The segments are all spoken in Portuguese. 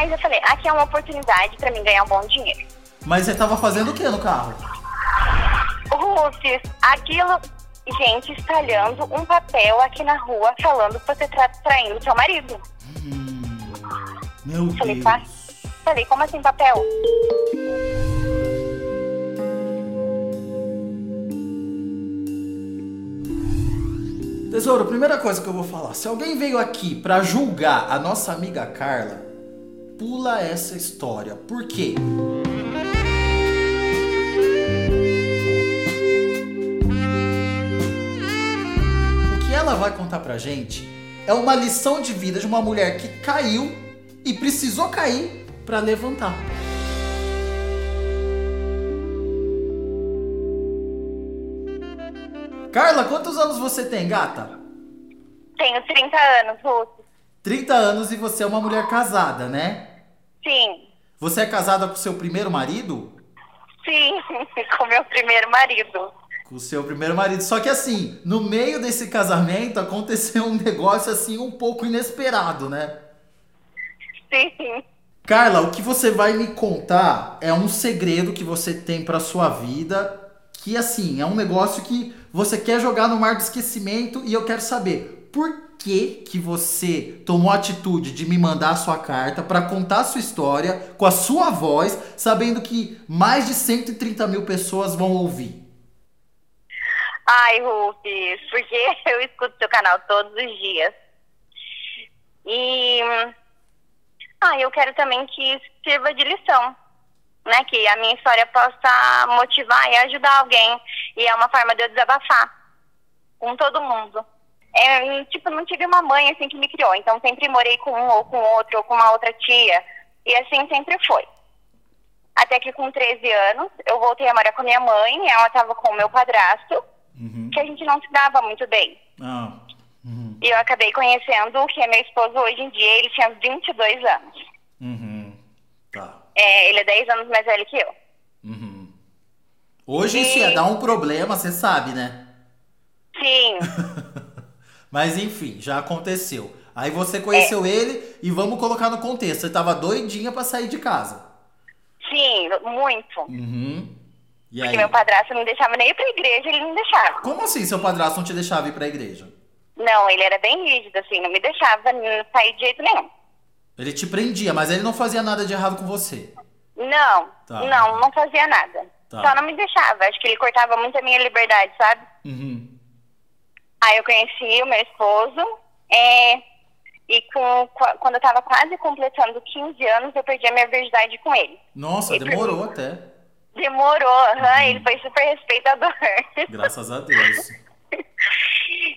Mas eu falei, aqui é uma oportunidade pra mim ganhar um bom dinheiro. Mas você tava fazendo o que no carro? Rufus, aquilo, gente, espalhando um papel aqui na rua falando que você tá traindo seu marido. Hum, meu Falei, Deus. pá. Falei, como assim papel? Tesouro, primeira coisa que eu vou falar. Se alguém veio aqui pra julgar a nossa amiga Carla, pula essa história. Por quê? O que ela vai contar pra gente é uma lição de vida de uma mulher que caiu e precisou cair pra levantar. Carla, quantos anos você tem, gata? Tenho 30 anos, Rufus. 30 anos e você é uma mulher casada, né? Sim, Você é casada com seu primeiro marido? sim, com meu primeiro marido. Com o seu primeiro marido. Só que assim, no meio desse casamento aconteceu um negócio assim um pouco inesperado, né? Sim. Carla, o que você vai me contar é um segredo que você tem pra sua vida, que assim, é um negócio que você quer jogar no mar do esquecimento e eu quero saber por que que você tomou a atitude de me mandar a sua carta pra contar a sua história com a sua voz, sabendo que mais de 130 mil pessoas vão ouvir. Ai, Rufus, porque eu escuto seu canal todos os dias. E ah, eu quero também que sirva de lição, né? Que a minha história possa motivar e ajudar alguém. E é uma forma de eu desabafar com todo mundo. É, tipo, não tive uma mãe assim que me criou, então sempre morei com um ou com outro ou com uma outra tia. E assim sempre foi. Até que com 13 anos eu voltei a morar com minha mãe, ela estava com o meu padrasto, Uhum. que a gente não se dava muito bem. Ah. Uhum. E eu acabei conhecendo o que é meu esposo hoje em dia, ele tinha 22 anos. Uhum. Tá. É, ele é 10 anos mais velho que eu. Uhum. Hoje isso ia dar um problema, você sabe, né? Sim, Mas enfim, já aconteceu. Aí você conheceu ele e vamos colocar no contexto. Você tava doidinha pra sair de casa. sim, muito. Uhum. E aí? Porque meu padrasto não deixava nem ir pra igreja, ele não deixava. Como assim seu padrasto não te deixava ir pra igreja? Não, ele era bem rígido, assim, não me deixava sair de jeito nenhum. Ele te prendia, mas ele não fazia nada de errado com você. Não, Tá. não, não fazia nada. Tá. Só não me deixava. Acho que ele cortava muito a minha liberdade, sabe? Uhum. Aí eu conheci o meu esposo, é, e com, qu- quando eu tava quase completando 15 anos, eu perdi a minha virgindade com ele. Nossa, E demorou até. Demorou, aham, ele foi super respeitador. Graças a Deus.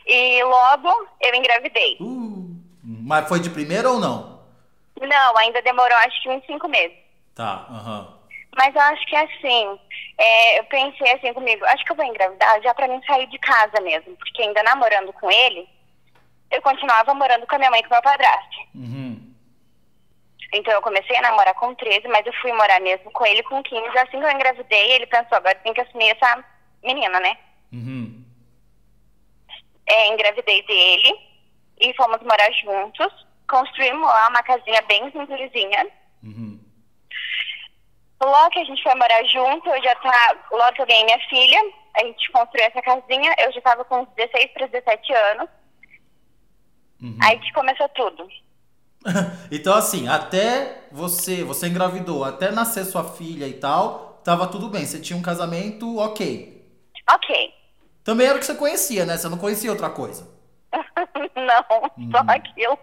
e logo eu engravidei. Uh, mas foi de primeira ou não? Não, ainda demorou acho que uns cinco meses. Tá, aham. Mas eu acho que assim, é, eu pensei assim comigo, acho que eu vou engravidar já pra mim sair de casa mesmo, porque ainda namorando com ele, eu continuava morando com a minha mãe e com o meu padrasto. Uhum. Então eu comecei a namorar com 13, mas eu fui morar mesmo com ele com 15. Assim que eu engravidei, ele pensou, agora tem que assumir essa menina, né? Uhum. É, engravidei dele e fomos morar juntos. Construímos lá uma casinha bem simplesinha. Uhum. Logo que a gente foi morar junto, eu já tá, logo que eu ganhei minha filha, a gente construiu essa casinha, eu já tava com uns 16 para 17 anos. Uhum. Aí que começou tudo. então assim, até você, você engravidou, até nascer sua filha e tal, tava tudo bem. Você tinha um casamento ok. Ok. Também era o que você conhecia, né? Você não conhecia outra coisa. Não, só aquilo.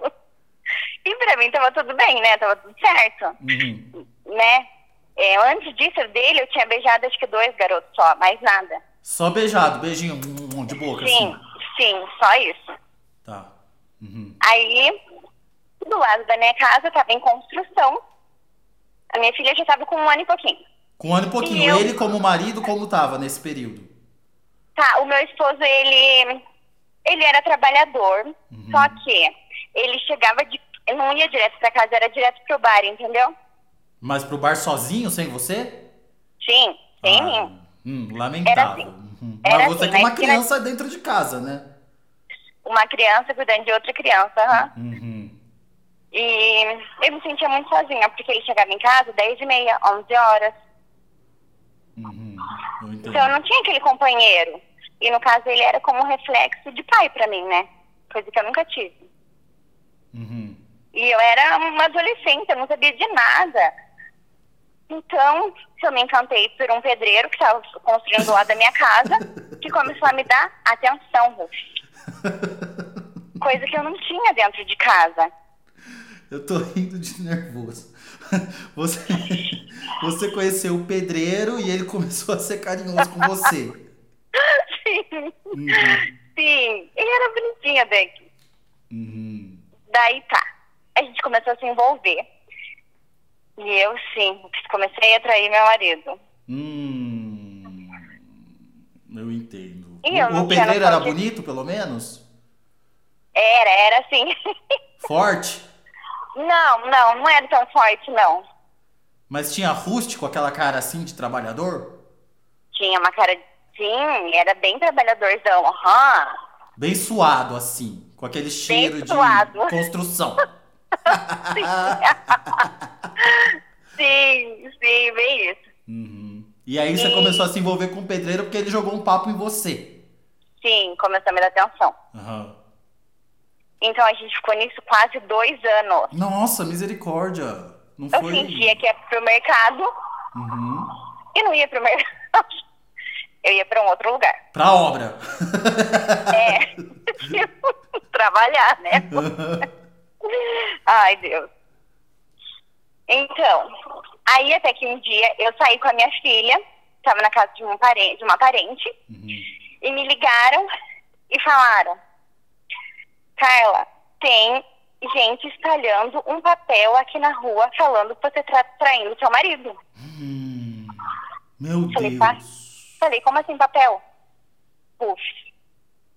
E pra mim tava tudo bem, né? Tava tudo certo. Uhum. né? É, antes disso, dele, eu tinha beijado acho que dois garotos só, mais nada. Só beijado, beijinho hum, de boca, Sim, assim. sim, só isso. Tá. Uhum. Aí, do lado da minha casa, tava em construção. A minha filha já tava com um ano e pouquinho. Com um ano e pouquinho, E eu- ele como marido, como tava nesse período? Tá, o meu esposo, ele, ele era trabalhador, Uhum. só que ele chegava de. não ia direto pra casa, era direto pro bar, entendeu? Mas pro bar sozinho, sem você? Sim, sem Ah, mim. hum, Era lamentável. assim. Uhum. Era Mas você assim, uma mas que na- criança dentro de casa, né? Uma criança cuidando de outra criança. Uhum. E eu me sentia muito sozinha, porque ele chegava em casa 10 e meia, 11 horas. Uhum. Eu. Então eu não tinha aquele companheiro. E no caso ele era como um reflexo de pai pra mim, né? Coisa que eu nunca tive. Uhum. E eu era uma adolescente, eu não sabia de nada. Então, eu me encantei por um pedreiro que estava construindo do lado da minha casa, que começou a me dar atenção, Ruf. Coisa que eu não tinha dentro de casa. Eu tô rindo de nervoso. Você, você conheceu o pedreiro e ele começou a ser carinhoso com você. Sim, Uhum. sim. Ele era bonitinho, Beck. Uhum. Daí tá. A gente começou a se envolver. E eu, sim, comecei a atrair meu marido. Hum, eu entendo. E eu o pedreiro era de- bonito, pelo menos? Era, era assim. Forte? não, não, não era tão forte, não. Mas tinha rústico, aquela cara assim de trabalhador? Tinha uma cara. Sim, era bem trabalhadorzão. Aham. Bem suado, assim. Com aquele cheiro de suado. construção. Sim, sim, bem isso. Uhum. E aí você E- começou a se envolver com o pedreiro porque ele jogou um papo em você. Sim, começou a me dar atenção. Aham. Então a gente ficou nisso quase dois anos. Nossa, misericórdia. Não Eu foi. fingia que ia pro mercado Uhum. e não ia pro mercado. Eu ia pra um outro lugar. Pra obra. É. Trabalhar, né? Ai, Deus. Então, aí até que um dia eu saí com a minha filha, estava na casa de, um parente, de uma parente, Uhum. e me ligaram e falaram: Carla, tem gente espalhando um papel aqui na rua falando que você está traindo seu marido. Hum. Meu Falei. Deus. Falei, como assim papel? Puf.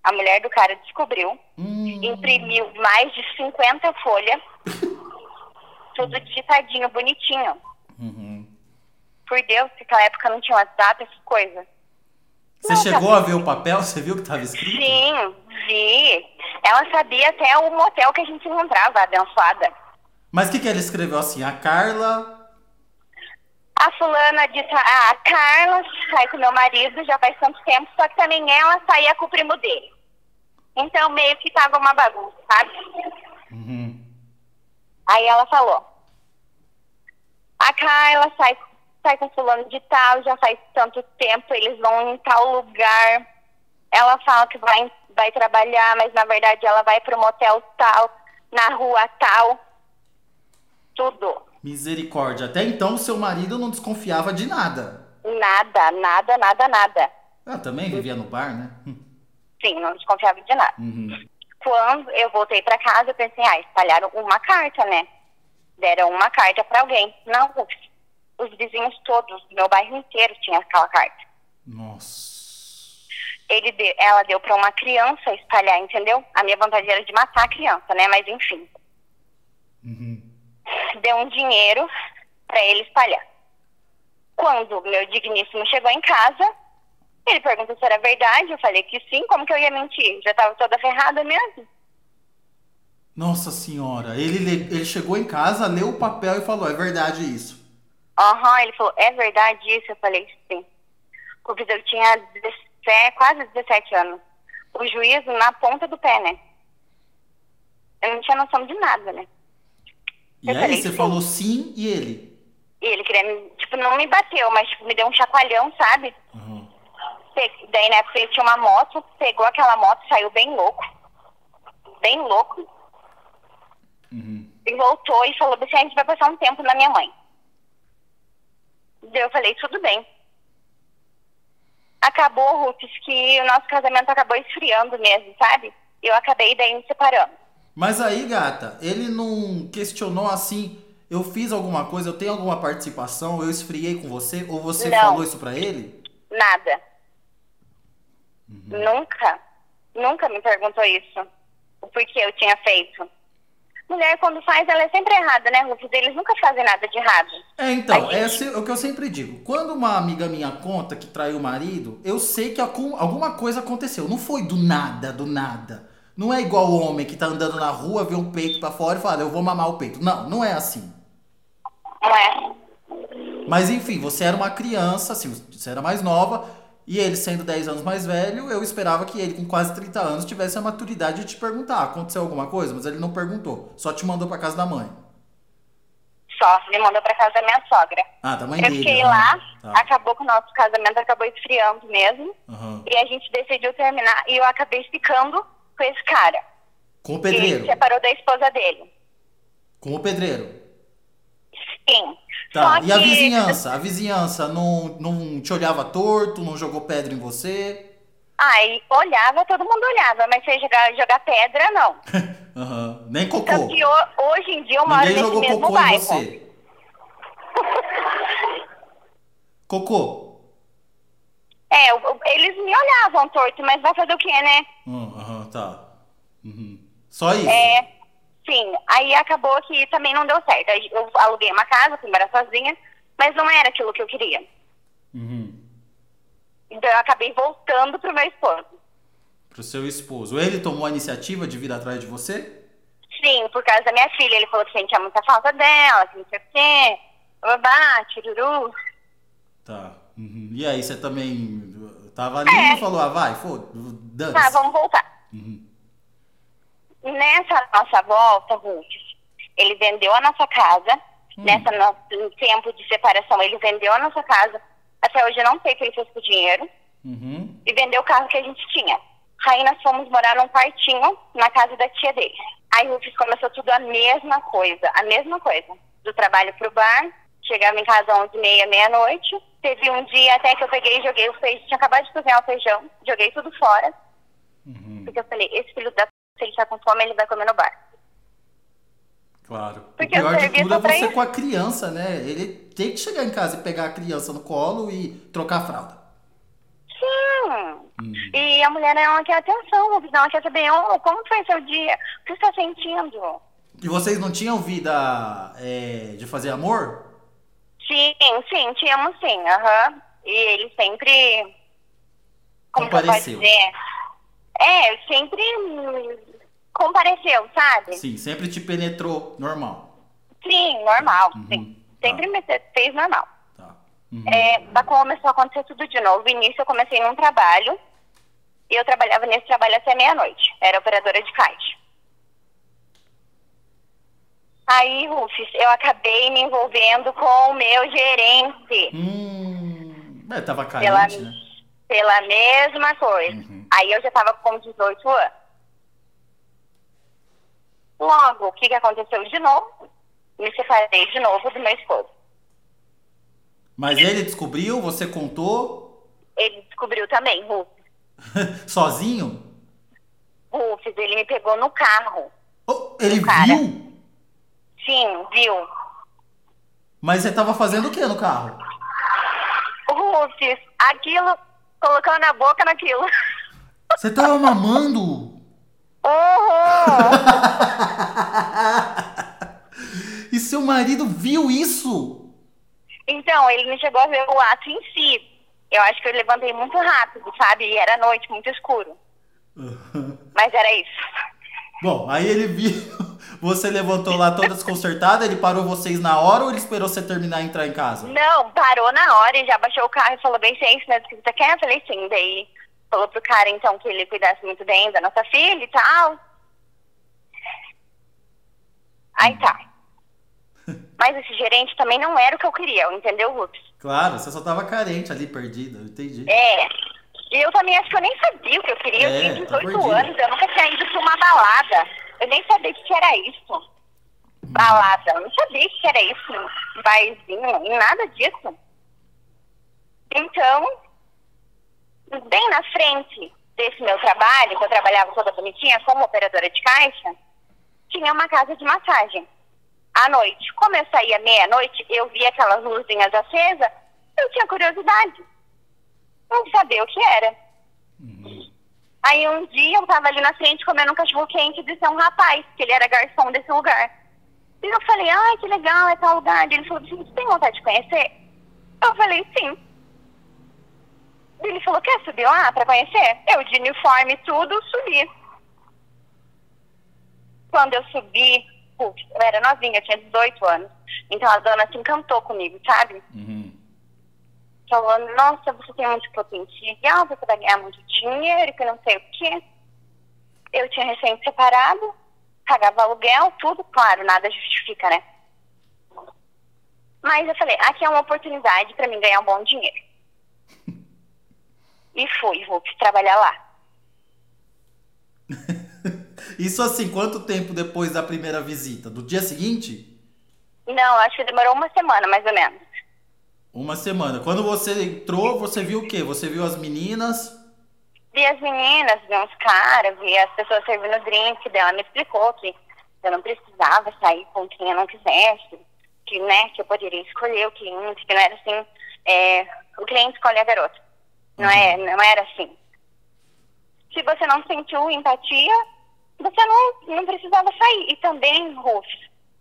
A mulher do cara descobriu, Hum. imprimiu mais de 50 folhas, tudo digitadinho, bonitinho. Uhum. Por Deus, que naquela época não tinha WhatsApp, essas coisas. Você Não, chegou a ver o papel? Você viu que tava escrito? Sim, vi. Ela sabia até o motel que a gente encontrava, abençoada. Mas o que, que ele escreveu assim? A Carla. Fulana ah, a Carla sai com meu marido já faz tanto tempo, só que também ela saía com o primo dele. Então meio que tava uma bagunça, sabe? Uhum. Aí ela falou, a Carla sai, sai com fulano de tal, já faz tanto tempo, eles vão em tal lugar. Ela fala que vai, vai trabalhar, mas na verdade ela vai pro motel tal, na rua tal. Tudo. Misericórdia. Até então, seu marido não desconfiava de nada. Nada, nada, nada, nada. Ah, também vivia no bar, né? Hum. Sim, não desconfiava de nada. Uhum. Quando eu voltei pra casa, eu pensei, ah, espalharam uma carta, né? Deram uma carta pra alguém. Não, os vizinhos todos, do meu bairro inteiro tinha aquela carta. Nossa. Ele de- ela deu pra uma criança espalhar, entendeu? A minha vontade era de matar a criança, né? Mas enfim, Uhum. Deu um dinheiro pra ele espalhar. Quando meu digníssimo chegou em casa, ele perguntou se era verdade. Eu falei que sim, como que eu ia mentir? Já tava toda ferrada mesmo. Nossa senhora. Ele, le- ele chegou em casa, leu o papel e falou: é verdade isso. Aham, ele falou, é verdade isso? Eu falei, sim. Porque eu tinha 17, quase 17 anos. O juízo na ponta do pé, né? Eu não tinha noção de nada, né? E Eu aí você sim. falou sim e ele. E ele queria me, tipo, não me bateu, mas tipo, me deu um chacoalhão, sabe? Uhum. Daí na época ele tinha uma moto, pegou aquela moto, saiu bem louco. Bem louco. Uhum. E voltou e falou assim, a gente vai passar um tempo na minha mãe. Daí eu falei, tudo bem. Acabou, Rufus, que o nosso casamento acabou esfriando mesmo, sabe? Eu acabei daí me separando. Mas aí, gata, ele não questionou assim: eu fiz alguma coisa, eu tenho alguma participação, eu esfriei com você? Ou você Não. falou isso pra ele? Nada. Nunca. Nunca me perguntou isso. O porquê eu tinha feito. Mulher, quando faz, ela é sempre errada, né, Rufus? Eles nunca fazem nada de errado. É, então, A é gente- se- o que eu sempre digo. Quando uma amiga minha conta que traiu o marido, eu sei que algum- alguma coisa aconteceu. Não foi do nada, do nada. Não é igual o homem que tá andando na rua, vê um peito pra fora e fala, eu vou mamar o peito. Não, não é assim. Não é? Mas enfim, você era uma criança, assim, você era mais nova, e ele sendo 10 anos mais velho, eu esperava que ele, com quase 30 anos, tivesse a maturidade de te perguntar, aconteceu alguma coisa? Mas ele não perguntou, só te mandou pra casa da mãe. Só, me mandou pra casa da minha sogra. Ah, da mãe Eu dele. fiquei aham. lá, Tá. acabou que o nosso casamento acabou esfriando mesmo. Aham. E a gente decidiu terminar e eu acabei ficando com esse cara. Com o Que pedreiro. separou da esposa dele. Com o pedreiro. Sim. Tá. E a que- vizinhança? A vizinhança não, não te olhava torto, não jogou pedra em você? Aí olhava, todo mundo olhava, mas você jogar, jogar pedra, não. Aham. Nem Tanto cocô. que ho- hoje em dia eu moro Ninguém nesse jogou mesmo cocô bairro. em você. Cocô. É, eles me olhavam torto, mas vai fazer o quê, né? Hum, Aham, tá. Uhum. Só isso? É, sim. Aí acabou que também não deu certo. Aí eu aluguei uma casa, fui morar sozinha, mas não era aquilo que eu queria. Uhum. Então eu acabei voltando pro meu esposo. Pro seu esposo. Ele tomou a iniciativa de vir atrás de você? Sim, por causa da minha filha. Ele falou que sentia muita falta dela, que não sei o quê. Babá, tiruru. Tá. Uhum. E aí, você também tava ali e falou, ah, vai, foda, dane Tá, vamos voltar. Uhum. Nessa nossa volta, Ruth, ele vendeu a nossa casa. Hum. Nessa no tempo de separação, ele vendeu a nossa casa. Até hoje eu não sei o que ele fez com o dinheiro. Uhum. E vendeu o carro que a gente tinha. Aí nós fomos morar num quartinho na casa da tia dele. Aí Rufus começou tudo a mesma coisa, a mesma coisa. Do trabalho pro bar, chegava em casa às 11h30, meia-noite. Teve um dia até que eu peguei e joguei o feijão, tinha acabado de cozinhar o feijão, joguei tudo fora. Uhum. Porque eu falei, esse filho da p, se ele tá com fome, ele vai comer no bar. Claro. Porque o pior de tudo é você com a criança, né? Ele tem que chegar em casa e pegar a criança no colo e trocar a fralda. Sim. Uhum. E a mulher, ela quer atenção, ela quer saber, oh, como foi seu dia? O que você tá sentindo? E vocês não tinham vida é, de fazer amor? Sim, sim, tínhamos sim, aham. E ele sempre. Como que eu posso Compareceu. dizer? É, sempre compareceu, sabe? Sim, sempre te penetrou normal. Sim, normal, Uhum, sim. tá. Sempre me fez normal. Tá. Uhum. É, mas começou a acontecer tudo de novo. No início eu comecei num trabalho e eu trabalhava nesse trabalho até meia-noite. Era operadora de caixa. Aí, Rufus, eu acabei me envolvendo com o meu gerente. Hum. É, tava pela, carente, né? pela mesma coisa. Uhum. Aí eu já tava com 18 anos. Logo, o que, que aconteceu de novo? Me separei de novo do meu esposo. Mas ele descobriu, você contou? Ele descobriu também, Rufus. Sozinho? Rufus, ele me pegou no carro. Oh, ele viu? Sim, viu? Mas você tava fazendo o que no carro? Rufus, aquilo, colocando na boca naquilo. Você tava mamando? Uhum. e seu marido viu isso? Então, ele não chegou a ver o ato em si. Eu acho que eu levantei muito rápido, sabe? E era noite, muito escuro. Mas era isso. Bom, aí ele viu. Você levantou lá toda desconcertada, ele parou vocês na hora ou ele esperou você terminar e entrar em casa? Não, parou na hora e já baixou o carro e falou bem, se é isso mesmo que você quer? Eu falei sim, daí falou pro cara então que ele cuidasse muito bem da nossa filha e tal. Aí tá. Mas esse gerente também não era o que eu queria, entendeu, Rups? Claro, você só tava carente ali, perdida, eu entendi. É. E eu também acho que eu nem sabia o que eu queria. É, eu tinha tá 18 perdida. anos, eu nunca tinha ido pra uma balada. Eu nem sabia o que era isso. Balada, eu não sabia o que era isso. Barzinho, e nada disso. Então, bem na frente desse meu trabalho, que eu trabalhava toda bonitinha como operadora de caixa, tinha uma casa de massagem. À noite. Como eu saía meia-noite, eu via aquelas luzinhas acesas, eu tinha curiosidade. Não sabia o que era. Aí um dia eu tava ali na frente comendo um cachorro quente e disse um rapaz, que ele era garçom desse lugar. E eu falei, ai, que legal, é tal lugar. Ele falou você tem vontade de conhecer? Eu falei, sim. Ele falou, quer subir lá pra conhecer? Eu, de uniforme e tudo, subi. quando eu subi, putz, eu era novinha, eu tinha 18 anos. Então a dona se encantou comigo, sabe? Uhum. Falando, nossa, você tem muito potencial, você vai ganhar muito dinheiro, que não sei o quê. Eu tinha recém separado, pagava aluguel, tudo, claro, nada justifica, né? Mas eu falei, aqui é uma oportunidade para mim ganhar um bom dinheiro. e fui, vou trabalhar lá. Isso assim, quanto tempo depois da primeira visita? Do dia seguinte? Não, acho que demorou uma semana, mais ou menos. Uma semana. Quando você entrou, você viu o quê? Você viu as meninas? Vi as meninas, vi uns caras, vi as pessoas servindo drink, daí ela me explicou que eu não precisava sair com quem eu não quisesse, que, né, que eu poderia escolher o cliente, que não era assim, é, o cliente escolhe a garota. Não, é, não era assim. Se você não sentiu empatia, você não, não precisava sair. E também, Ruf,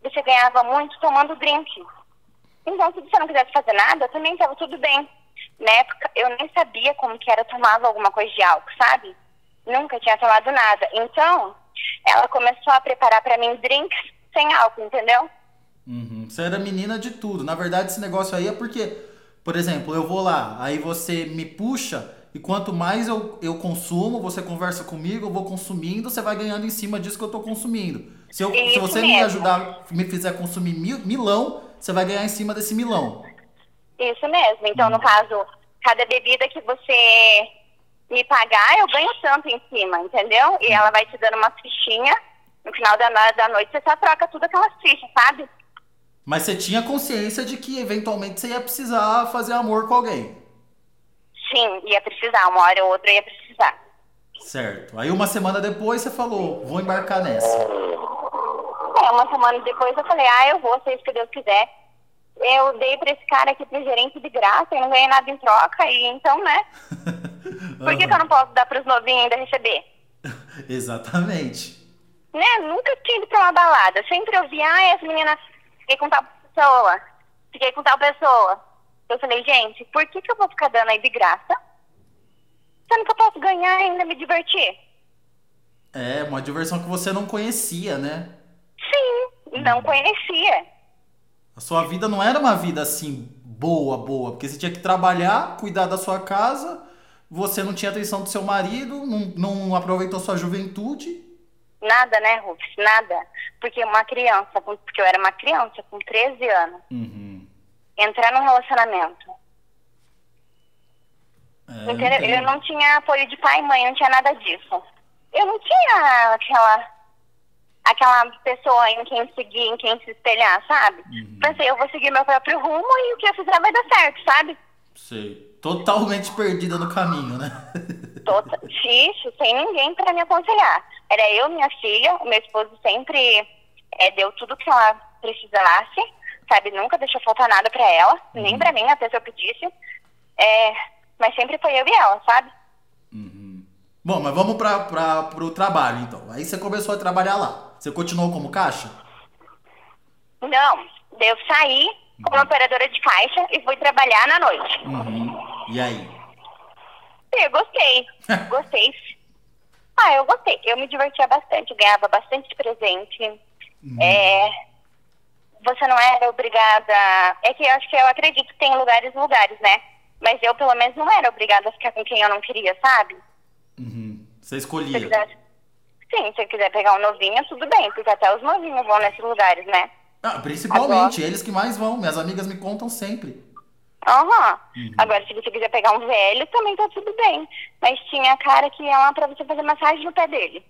você ganhava muito tomando drink. Então, se você não quisesse fazer nada, também estava tudo bem. Na época, eu nem sabia como que era tomar alguma coisa de álcool, sabe? Nunca tinha tomado nada. Então, ela começou a preparar para mim drinks sem álcool, entendeu? Uhum. Você era menina de tudo. Na verdade, esse negócio aí é porque, por exemplo, eu vou lá, aí você me puxa, e quanto mais eu, eu consumo, você conversa comigo, eu vou consumindo, você vai ganhando em cima disso que eu tô consumindo. Se, eu, se você mesmo. me ajudar, me fizer consumir mil, milão, você vai ganhar em cima desse milão. Isso mesmo. Então, no caso, cada bebida que você me pagar, eu ganho tanto em cima, entendeu? E ela vai te dando uma fichinha. No final da, da noite, você só troca tudo aquelas fichas, sabe? Mas você tinha consciência de que eventualmente você ia precisar fazer amor com alguém. Sim, ia precisar. Uma hora ou outra ia precisar. Certo. Aí uma semana depois você falou, vou embarcar nessa. É, uma semana depois eu falei, ah, eu vou, seja que Deus quiser. Eu dei pra esse cara aqui pro gerente de graça, eu não ganhei nada em troca, e então, né? Por que, que eu não posso dar pros novinhos ainda receber? Exatamente. Né? Nunca tinha ido pra uma balada. Sempre eu via, ah, essa menina, fiquei com tal pessoa, fiquei com tal pessoa. Eu falei, gente, por que, que eu vou ficar dando aí de graça? Sendo que eu posso ganhar e ainda me divertir? É, uma diversão que você não conhecia, né? Sim, não conhecia. A sua vida não era uma vida assim, boa, boa, porque você tinha que trabalhar, cuidar da sua casa, você não tinha atenção do seu marido, não, não aproveitou sua juventude. Nada, né, Rufus? Nada. Porque uma criança, porque eu era uma criança com 13 anos, Uhum. entrar num relacionamento. É, entendo. Eu não tinha apoio de pai e mãe, não tinha nada disso. Eu não tinha aquela aquela pessoa em quem seguir, em quem se espelhar, sabe? Uhum. Pensei, eu vou seguir meu próprio rumo e o que eu fizer vai dar certo, sabe? Sei. Totalmente perdida no caminho, né? Tota- Xixi, sem ninguém para me aconselhar. Era eu, minha filha, o meu esposo sempre é, deu tudo que ela precisasse, sabe? Nunca deixou faltar nada para ela, nem para mim, até se eu pedisse. É, mas sempre foi eu e ela, sabe? Uhum. Bom, mas vamos para pro trabalho, então. Aí você começou a trabalhar lá. Você continuou como caixa? Não, eu saí como operadora de caixa e fui trabalhar na noite. Uhum. E aí? Eu gostei, gostei. Ah, eu gostei. Eu me divertia bastante, ganhava bastante presente. É, você não era obrigada. É que eu acho que eu acredito que tem lugares e lugares, né? Mas eu, pelo menos, não era obrigada a ficar com quem eu não queria, sabe? Uhum. Você Se eu escolhia. quisesse... Sim, se eu quiser pegar um novinho, tudo bem, porque até os novinhos vão nesses lugares, né? Ah, principalmente, eles que mais vão. Minhas amigas me contam sempre. Aham. Agora, se você quiser pegar um velho, também tá tudo bem. Mas tinha cara que ia lá pra você fazer massagem no pé dele.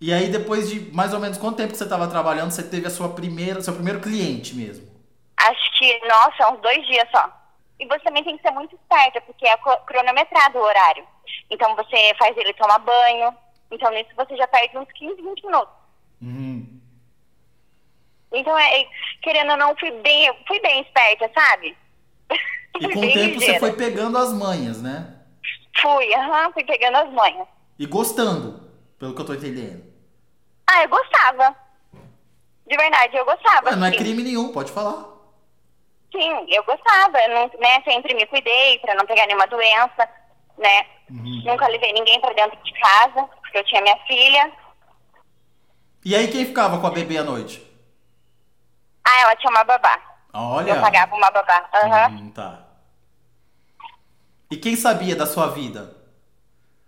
E aí, depois de mais ou menos quanto tempo que você estava trabalhando, você teve a sua primeira, seu primeiro cliente mesmo? Acho que, nossa, uns dois dias só. E você também tem que ser muito esperta, porque é cronometrado o horário. Então você faz ele tomar banho. Então nisso você já perde uns 15, 20 minutos. Uhum. Então, é, é, querendo ou não, fui bem, fui bem esperta, sabe? E com o tempo você ligeira. foi pegando as manhas, né? Fui, aham, fui pegando as manhas. E gostando, pelo que eu tô entendendo. Ah, eu gostava. De verdade, eu gostava. Ué, não é sim. crime nenhum, pode falar. Sim, eu gostava. Eu não, né, sempre me cuidei pra não pegar nenhuma doença, né? Uhum. Nunca levei ninguém pra dentro de casa, porque eu tinha minha filha. E aí quem ficava com a bebê à noite? Ah, ela tinha uma babá. Olha. Eu pagava uma babá. Aham. Hum, tá. E quem sabia da sua vida?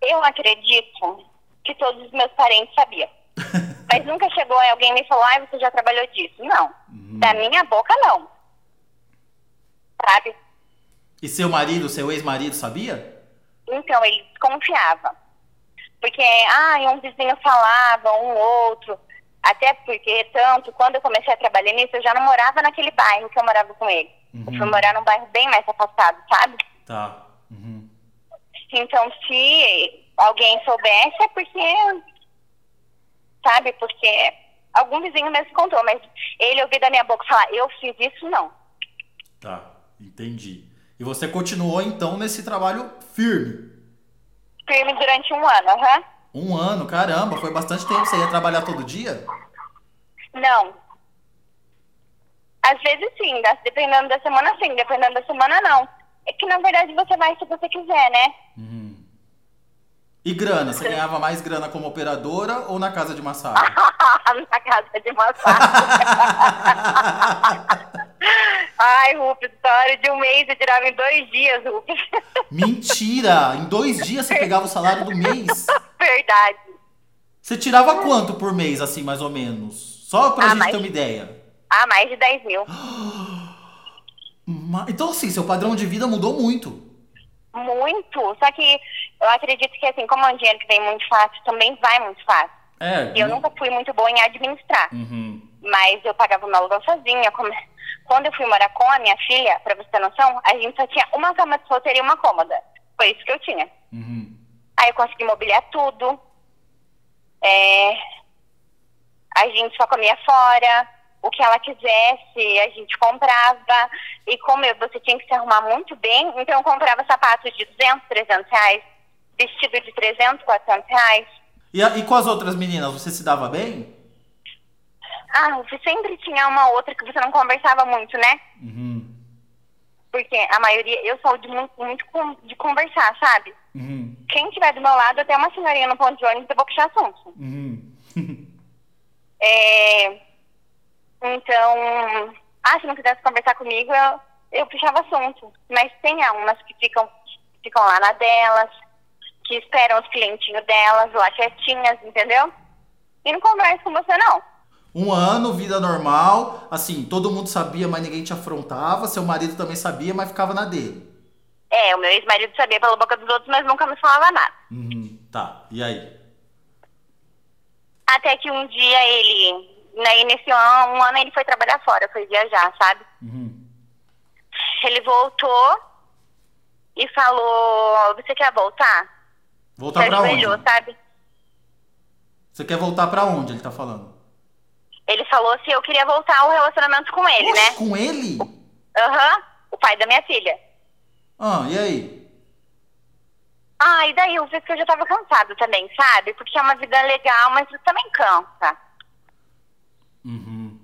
Eu acredito que todos os meus parentes sabiam. Mas nunca chegou alguém e me falou, ai, você já trabalhou disso. Não. Da minha boca, não. Sabe? E seu marido, seu ex-marido, sabia? Então, ele desconfiava. Porque, ah, um vizinho falava, um outro. Até porque, tanto, quando eu comecei a trabalhar nisso, eu já não morava naquele bairro que eu morava com ele. Eu fui morar num bairro bem mais afastado, sabe? Tá. Uhum. Então, se alguém soubesse, é porque. Sabe? Porque algum vizinho mesmo contou, mas ele ouviu da minha boca falar, eu fiz isso, não. Tá. Entendi. E você continuou então nesse trabalho firme? Firme durante um ano, aham. Um ano, caramba, foi bastante tempo. Você ia trabalhar todo dia? Não. Às vezes sim, dependendo da semana sim, dependendo da semana não. É que na verdade você vai se você quiser, né? E grana? Você ganhava mais grana como operadora ou na casa de massagem? na casa de massagem. Ai, Rufus, história de um mês eu tirava em dois dias, Rufus. Mentira! Em dois dias você pegava o salário do mês? Verdade. Você tirava quanto por mês, assim, mais ou menos? Só pra Ah, gente mas- ter uma ideia. Ah, mais de 10 mil. Então, assim, seu padrão de vida mudou muito. Muito. Só que eu acredito que assim, como é um dinheiro que vem muito fácil, também vai muito fácil. É. E eu nunca fui muito boa em administrar. Uhum. Mas eu pagava o meu aluguel sozinha. Come- Quando eu fui morar com a minha filha, pra você ter noção, a gente só tinha uma cama de solteira e uma cômoda. Foi isso que eu tinha. Uhum. Aí eu consegui mobiliar tudo. É, A gente só comia fora. O que ela quisesse, a gente comprava. E como eu, você tinha que se arrumar muito bem, então eu comprava sapatos de 200, 300 reais. Vestido de 300, 400 reais. E, a- e com as outras meninas, você se dava bem? Ah, você sempre tinha uma outra que você não conversava muito, né? Uhum. Porque a maioria, eu sou de muito, muito de conversar, sabe? Uhum. Quem estiver do meu lado, até uma senhorinha no ponto de ônibus, eu vou puxar assunto. Uhum. É, Então, ah, se não quisesse conversar comigo, eu, eu puxava assunto. Mas tem algumas que ficam, ficam lá na delas, que esperam os clientinhos delas, lá quietinhas, entendeu? E não conversa com você, não. Um ano, vida normal, assim, todo mundo sabia, mas ninguém te afrontava. Seu marido também sabia, mas ficava na dele. É, o meu ex-marido sabia pela boca dos outros, mas nunca me falava nada. Uhum. Tá, e aí? Até que um dia ele, né, nesse ano, um ano ele foi trabalhar fora, foi viajar, sabe? Uhum. Ele voltou e falou, você quer voltar? Voltar Se pra onde? sabe? Você quer voltar pra onde, ele tá falando? Ele falou se eu queria voltar ao relacionamento com ele, Oxe, né? com ele? Aham, o pai da minha filha. Ah, e aí? Ah, e daí eu vi que eu já tava cansada também, sabe? Porque é uma vida legal, mas isso também cansa. Uhum.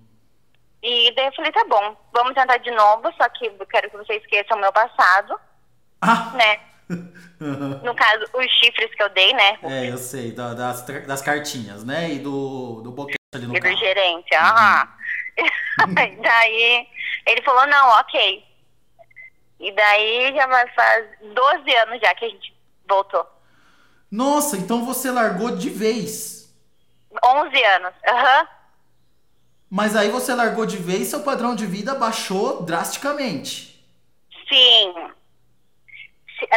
E daí eu falei, tá bom, vamos tentar de novo, só que eu quero que você esqueça o meu passado, Ah! né? No caso, os chifres que eu dei, né? É, eu sei, da- das, das cartinhas, né? E do, do boquete ali no E do carro. gerente, aham. E daí ele falou, não, ok. E daí já vai faz 12 anos já que a gente voltou. Nossa, então você largou de vez. 11 anos, aham. Mas aí você largou de vez, seu padrão de vida baixou drasticamente. Sim.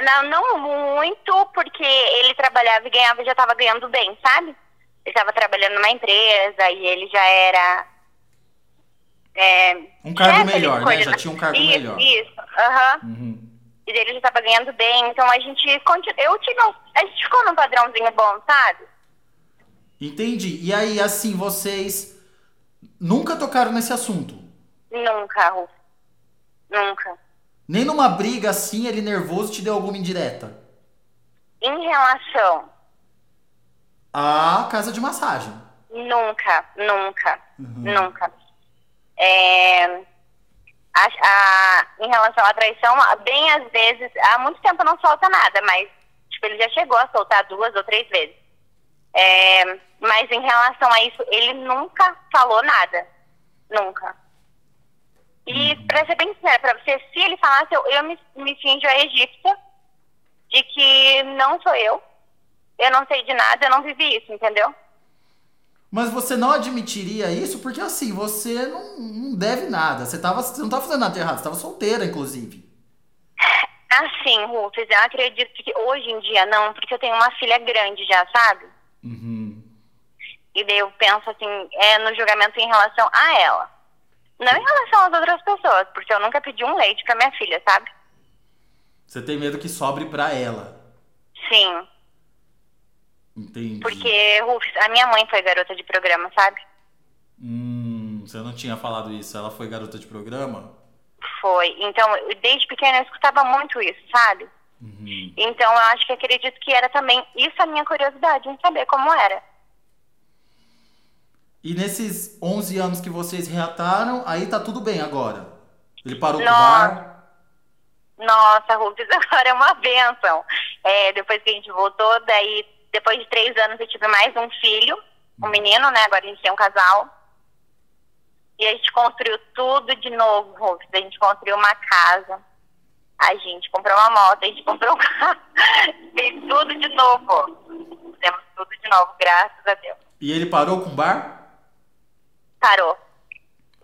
Não, não muito, porque ele trabalhava e ganhava, já estava ganhando bem, sabe? Ele estava trabalhando numa empresa e ele já era. é, Um cargo melhor, né? Já tinha um cargo isso, melhor. Isso, aham. Uhum. E ele já estava ganhando bem, então a gente continu... eu tive um... a gente ficou num padrãozinho bom, sabe? Entendi. E aí, assim, vocês nunca tocaram nesse assunto? Nunca, Rufo. Nunca. Nem numa briga assim, ele nervoso te deu alguma indireta? Em relação, A casa de massagem. nunca, nunca, nunca. É, a- a- em relação à traição, bem às vezes, há muito tempo não solta nada, mas tipo, ele já chegou a soltar duas ou três vezes. É, Mas em relação a isso, ele nunca falou nada. Nunca. E pra ser bem sincera pra você, se ele falasse, eu, eu me, me finjo a egípcia de que não sou eu. Eu não sei de nada, eu não vivi isso, entendeu? Mas você não admitiria isso porque assim, você não, não deve nada. Você, tava, você não tá fazendo nada errado, você tava solteira, inclusive. Assim, Rufus, eu acredito que hoje em dia não, porque eu tenho uma filha grande já, sabe? Uhum. E daí eu penso assim, é no julgamento em relação a ela. Não em relação às outras pessoas, porque eu nunca pedi um leite pra minha filha, sabe? Você tem medo que sobre pra ela. Sim, Entendi. porque, Rufus, a minha mãe foi garota de programa, sabe? Hum, você não tinha falado isso. Ela foi garota de programa? Foi. Então, desde pequena eu escutava muito isso, sabe? Uhum. Então, eu acho que acredito que era também isso a minha curiosidade em saber como era. E nesses 11 anos que vocês reataram, aí tá tudo bem agora. Ele parou com o Nossa. bar. Nossa, Rufus, agora é uma bênção. É, depois que a gente voltou, daí, depois de três anos, eu tive mais um filho, um menino, né? Agora a gente tem um casal. E a gente construiu tudo de novo, Rufus. A gente construiu uma casa. A gente comprou uma moto, a gente comprou um carro. Fez tudo de novo. Fizemos tudo de novo, graças a Deus. E ele parou com o bar? parou.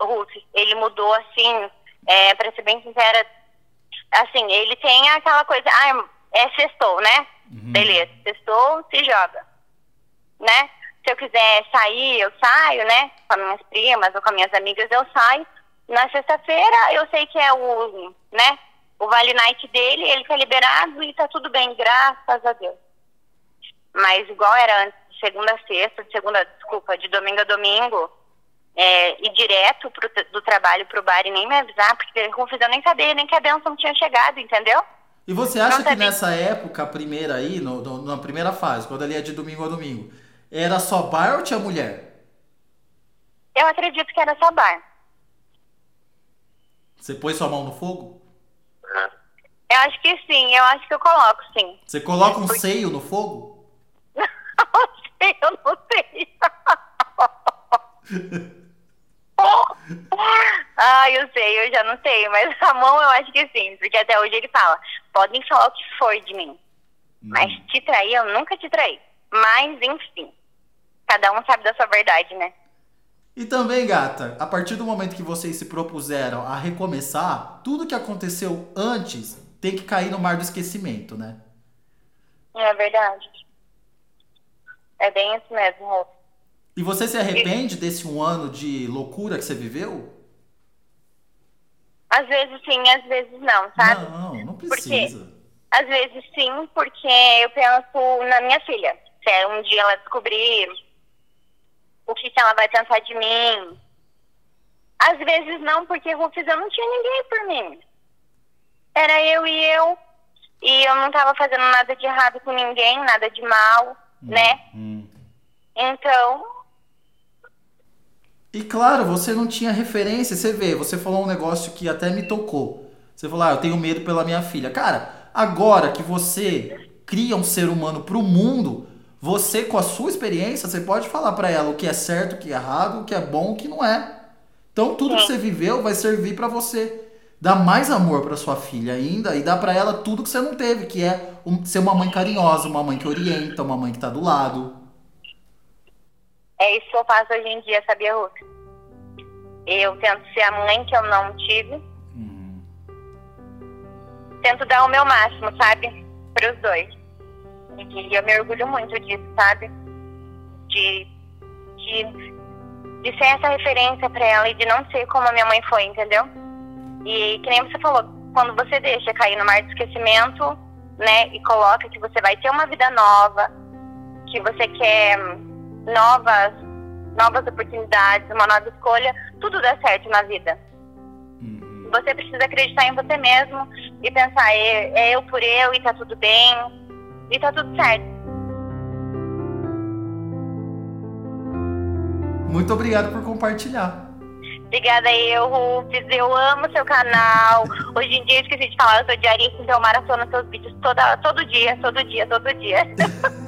Rufus, ele mudou assim, é, pra ser bem sincera, assim, ele tem aquela coisa, ah, é sextou, né? Beleza, sextou, se joga. Né? Se eu quiser sair, eu saio, né? Com as minhas primas ou com as minhas amigas, eu saio. Na sexta-feira, eu sei que é o, né? O Vale Night dele, ele tá liberado e tá tudo bem, graças a Deus. Mas igual era antes, de segunda a sexta, de segunda, desculpa, de domingo a domingo, é, ir direto pro, do trabalho pro bar e nem me avisar, porque eu nem sabia nem que a benção tinha chegado, entendeu? E você acha Não que nessa época, a primeira aí, no- no- na primeira fase, quando ele é de domingo a domingo, era só bar ou tinha mulher? Eu acredito que era só bar. Você pôs sua mão no fogo? Eu acho que sim, eu acho que eu coloco, sim. Você coloca um seio no fogo? Não sei, eu não sei. Ah, eu sei, eu já não sei, mas a mão eu acho que sim, porque até hoje ele fala, podem falar o que for de mim, mas te trair eu nunca te traí. Mas, enfim, cada um sabe da sua verdade, né? E também, gata, a partir do momento que vocês se propuseram a recomeçar, tudo que aconteceu antes tem que cair no mar do esquecimento, né? É verdade. É bem isso mesmo, Rô. E você se arrepende desse um ano de loucura que você viveu? Às vezes sim, às vezes não, sabe? Não, não precisa. Às vezes sim, porque eu penso na minha filha. Se um dia ela descobrir o que, ela vai pensar de mim. Às vezes não, porque Rufus, eu não tinha ninguém por mim. Era eu e eu. E eu não tava fazendo nada de errado com ninguém, nada de mal, né? Hum. Então, E claro, você não tinha referência. Você vê, você falou um negócio que até me tocou. Você falou, ah, eu tenho medo pela minha filha. Cara, agora que você cria um ser humano pro mundo, você, com a sua experiência, você pode falar pra ela o que é certo, o que é errado, o que é bom, o que não é. Então, tudo que você viveu vai servir pra você dar mais amor pra sua filha ainda e dar pra ela tudo que você não teve, que é ser uma mãe carinhosa, uma mãe que orienta, uma mãe que tá do lado. É isso que eu faço hoje em dia, sabia, Ruth? Eu tento ser a mãe que eu não tive. Hum. tento dar o meu máximo, sabe? Para os dois. E eu me orgulho muito disso, sabe? De, de, de ser essa referência para ela e de não ser como a minha mãe foi, entendeu? E que nem você falou, quando você deixa cair no mar do esquecimento, né? E coloca que você vai ter uma vida nova, que você quer novas, novas oportunidades, uma nova escolha, tudo dá certo na vida Uhum. você precisa acreditar em você mesmo e pensar, é, é eu por eu e tá tudo bem, e tá tudo certo. Muito obrigado por compartilhar. Obrigada eu, Rufus, eu amo seu canal. Hoje em dia, eu esqueci de falar, eu sou diarista, então eu maratona seus vídeos toda, todo dia, todo dia, todo dia.